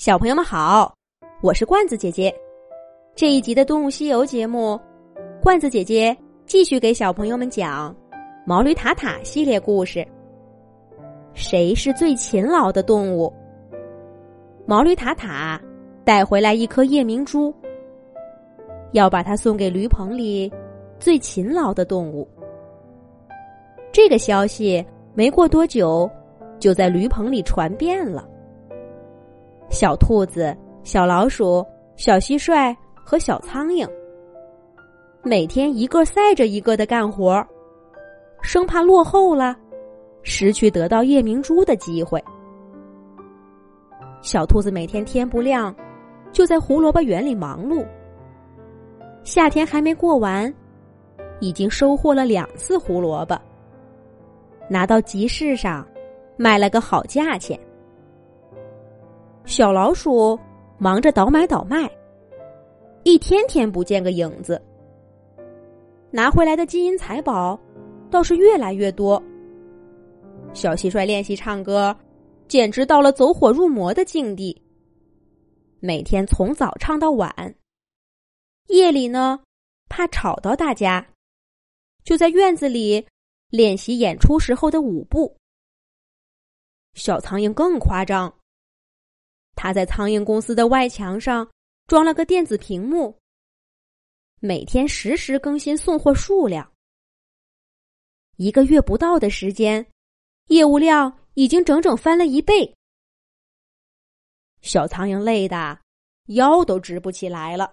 小朋友们好，我是罐子姐姐。这一集的《动物西游》节目，罐子姐姐继续给小朋友们讲《毛驴塔塔》系列故事。谁是最勤劳的动物？毛驴塔塔带回来一颗夜明珠，要把它送给驴棚里最勤劳的动物。这个消息没过多久，就在驴棚里传遍了。小兔子、小老鼠、小蟋蟀和小苍蝇，每天一个赛着一个的干活，生怕落后了，失去得到夜明珠的机会。小兔子每天天不亮，就在胡萝卜园里忙碌。夏天还没过完，已经收获了两次胡萝卜，拿到集市上卖了个好价钱。小老鼠忙着倒买倒卖，一天天不见个影子。拿回来的金银财宝倒是越来越多。小蟋蟀练习唱歌，简直到了走火入魔的境地。每天从早唱到晚，夜里呢，怕吵到大家，就在院子里练习演出时候的舞步。小苍蝇更夸张。他在苍蝇公司的外墙上装了个电子屏幕，每天实时更新送货数量。一个月不到的时间，业务量已经整整翻了一倍。小苍蝇累的腰都直不起来了。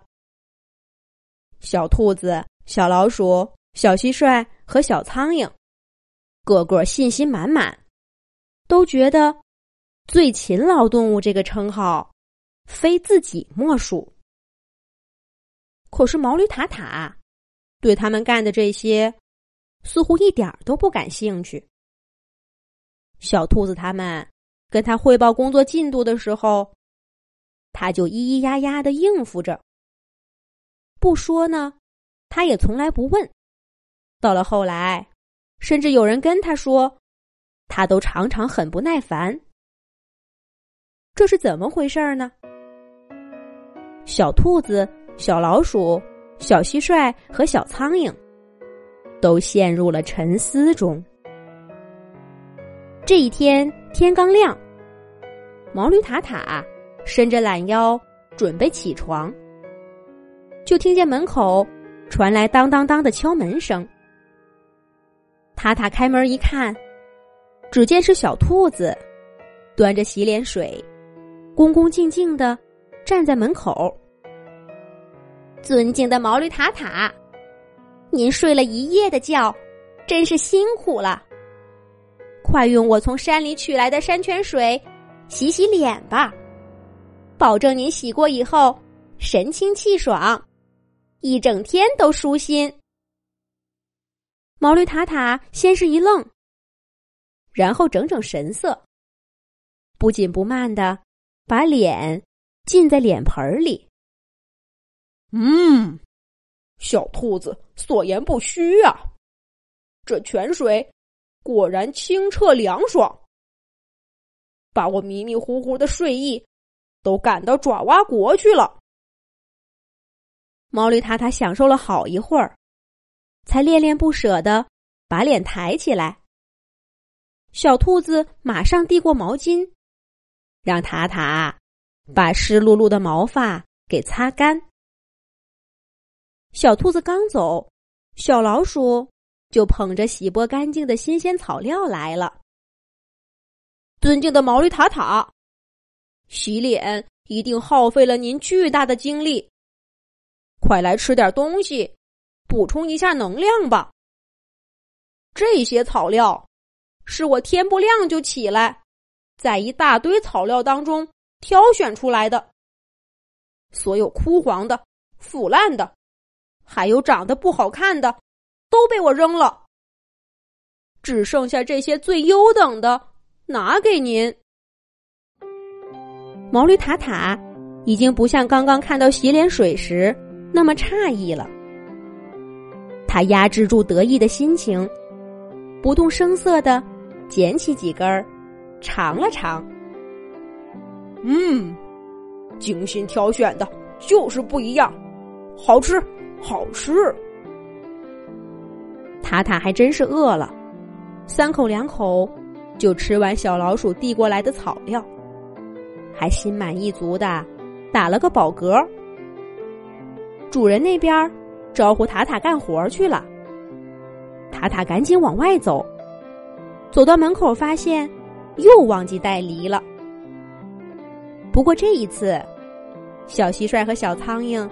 小兔子、小老鼠、小蟋蟀和小苍蝇，个个信心满满，都觉得。最勤劳动物这个称号，非自己莫属。可是毛驴塔塔对他们干的这些，似乎一点都不感兴趣。小兔子他们跟他汇报工作进度的时候，他就咿咿呀呀的应付着，不说呢，他也从来不问。到了后来，甚至有人跟他说，他都常常很不耐烦。这是怎么回事儿呢？小兔子、小老鼠、小蟋蟀和小苍蝇都陷入了沉思中。这一天天刚亮，毛驴塔塔伸着懒腰准备起床，就听见门口传来当当当的敲门声。塔塔开门一看，只见是小兔子端着洗脸水。恭恭敬敬的站在门口。尊敬的毛驴塔塔，您睡了一夜的觉，真是辛苦了。快用我从山里取来的山泉水洗洗脸吧，保证您洗过以后神清气爽，一整天都舒心。毛驴塔塔先是一愣，然后整整神色，不紧不慢的。把脸浸在脸盆里。嗯，小兔子所言不虚啊，这泉水果然清澈凉爽，把我迷迷糊糊的睡意都赶到爪哇国去了。毛驴塔塔享受了好一会儿，才恋恋不舍的把脸抬起来。小兔子马上递过毛巾。让塔塔把湿漉漉的毛发给擦干。小兔子刚走，小老鼠就捧着洗剥干净的新鲜草料来了。尊敬的毛驴塔塔，洗脸一定耗费了您巨大的精力，快来吃点东西，补充一下能量吧。这些草料是我天不亮就起来。在一大堆草料当中挑选出来的，所有枯黄的、腐烂的，还有长得不好看的，都被我扔了，只剩下这些最优等的拿给您。毛驴塔塔已经不像刚刚看到洗脸水时那么诧异了，他压制住得意的心情，不动声色的捡起几根儿。尝了尝，嗯，精心挑选的，就是不一样，好吃，好吃。塔塔还真是饿了，三口两口就吃完小老鼠递过来的草料，还心满意足的打了个饱嗝。主人那边招呼塔塔干活去了，塔塔赶紧往外走，走到门口发现又忘记带梨了。不过这一次，小蟋蟀和小苍蝇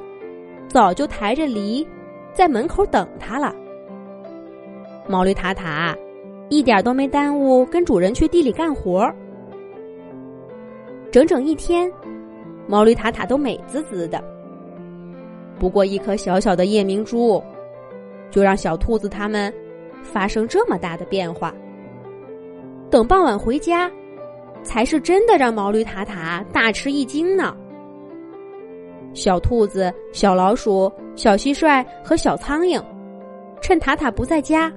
早就抬着梨在门口等他了。毛驴塔塔一点都没耽误跟主人去地里干活，整整一天，毛驴塔塔都美滋滋的。不过一颗小小的夜明珠，就让小兔子他们发生这么大的变化。等傍晚回家，才是真的让毛驴塔塔大吃一惊呢。小兔子、小老鼠、小蟋蟀和小苍蝇，趁塔塔不在家，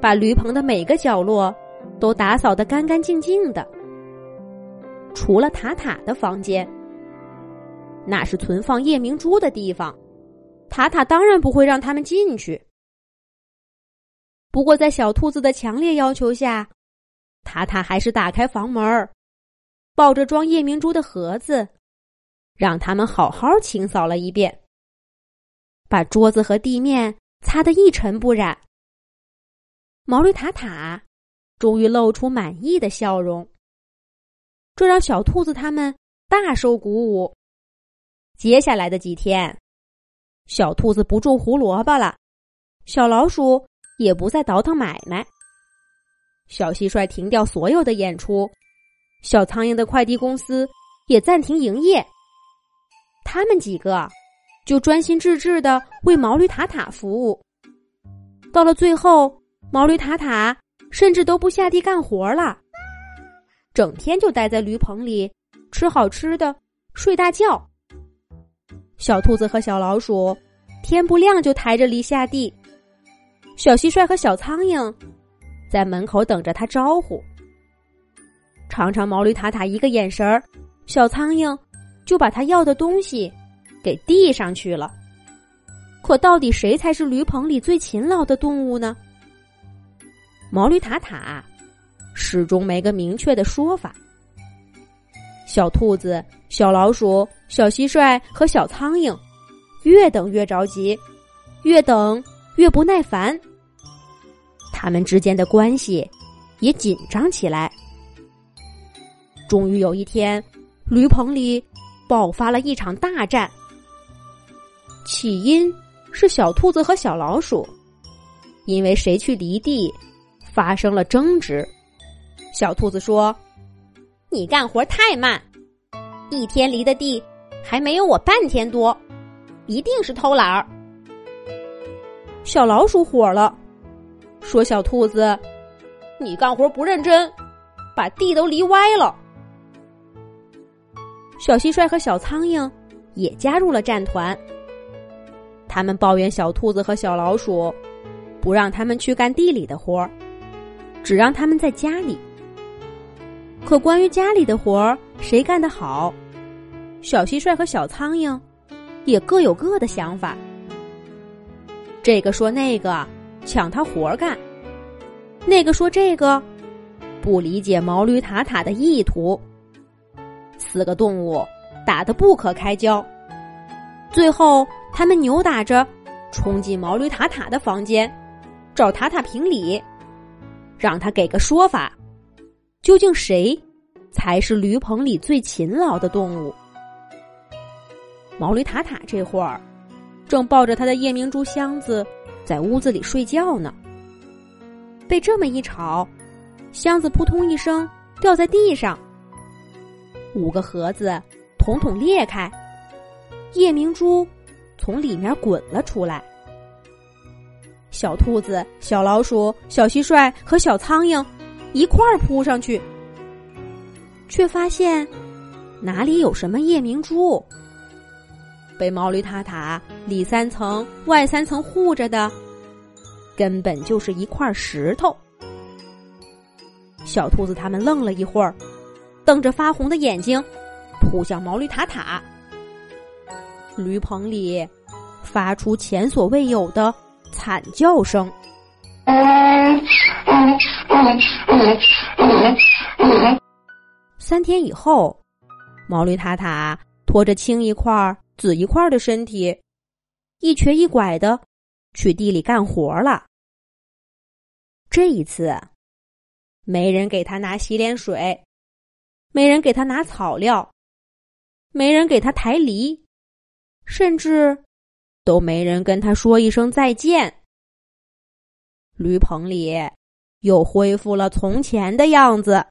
把驴棚的每个角落都打扫得干干净净的，除了塔塔的房间，那是存放夜明珠的地方。塔塔当然不会让他们进去。不过，在小兔子的强烈要求下，塔塔还是打开房门，抱着装夜明珠的盒子，让他们好好清扫了一遍，把桌子和地面擦得一尘不染。毛驴塔塔终于露出满意的笑容，这让小兔子他们大受鼓舞。接下来的几天。小兔子不种胡萝卜了，小老鼠也不再倒腾买卖。小蟋蟀停掉所有的演出，小苍蝇的快递公司也暂停营业。他们几个就专心致志的为毛驴塔塔服务。到了最后，毛驴塔塔甚至都不下地干活了，整天就待在驴棚里吃好吃的，睡大觉。小兔子和小老鼠，天不亮就抬着梨下地。小蟋蟀和小苍蝇，在门口等着他招呼。常常毛驴塔塔一个眼神儿，小苍蝇就把他要的东西给递上去了。可到底谁才是驴棚里最勤劳的动物呢？毛驴塔塔始终没个明确的说法。小兔子、小老鼠、小蟋蟀和小苍蝇，越等越着急，越等越不耐烦。他们之间的关系也紧张起来。终于有一天，驴棚里爆发了一场大战。起因是小兔子和小老鼠因为谁去犁地发生了争执。小兔子说。你干活太慢，一天犁的地还没有我半天多，一定是偷懒儿。小老鼠火了，说：“小兔子，你干活不认真，把地都犁歪了。”小蟋蟀和小苍蝇也加入了战团，他们抱怨小兔子和小老鼠不让他们去干地里的活儿只让他们在家里。可关于家里的活儿谁干得好，小蟋蟀和小苍蝇也各有各的想法。这个说那个抢他活干，那个说这个不理解毛驴塔塔的意图。四个动物打得不可开交，最后他们扭打着冲进毛驴塔塔的房间，找塔塔评理，让他给个说法。究竟谁才是驴棚里最勤劳的动物？毛驴塔塔这会儿正抱着他的夜明珠箱子在屋子里睡觉呢。被这么一吵，箱子扑通一声掉在地上，五个盒子统统裂开，夜明珠从里面滚了出来。小兔子、小老鼠、小蟋蟀和小苍蝇。一块儿扑上去，却发现哪里有什么夜明珠？被毛驴塔塔里三层外三层护着的，根本就是一块石头。小兔子他们愣了一会儿，瞪着发红的眼睛，扑向毛驴塔塔。驴棚里发出前所未有的惨叫声。三天以后，毛驴塔塔拖着青一块死一块的身体，一瘸一拐的去地里干活了。这一次，没人给他拿洗脸水，没人给他拿草料，没人给他抬犁，甚至都没人跟他说一声再见。驴棚里又恢复了从前的样子。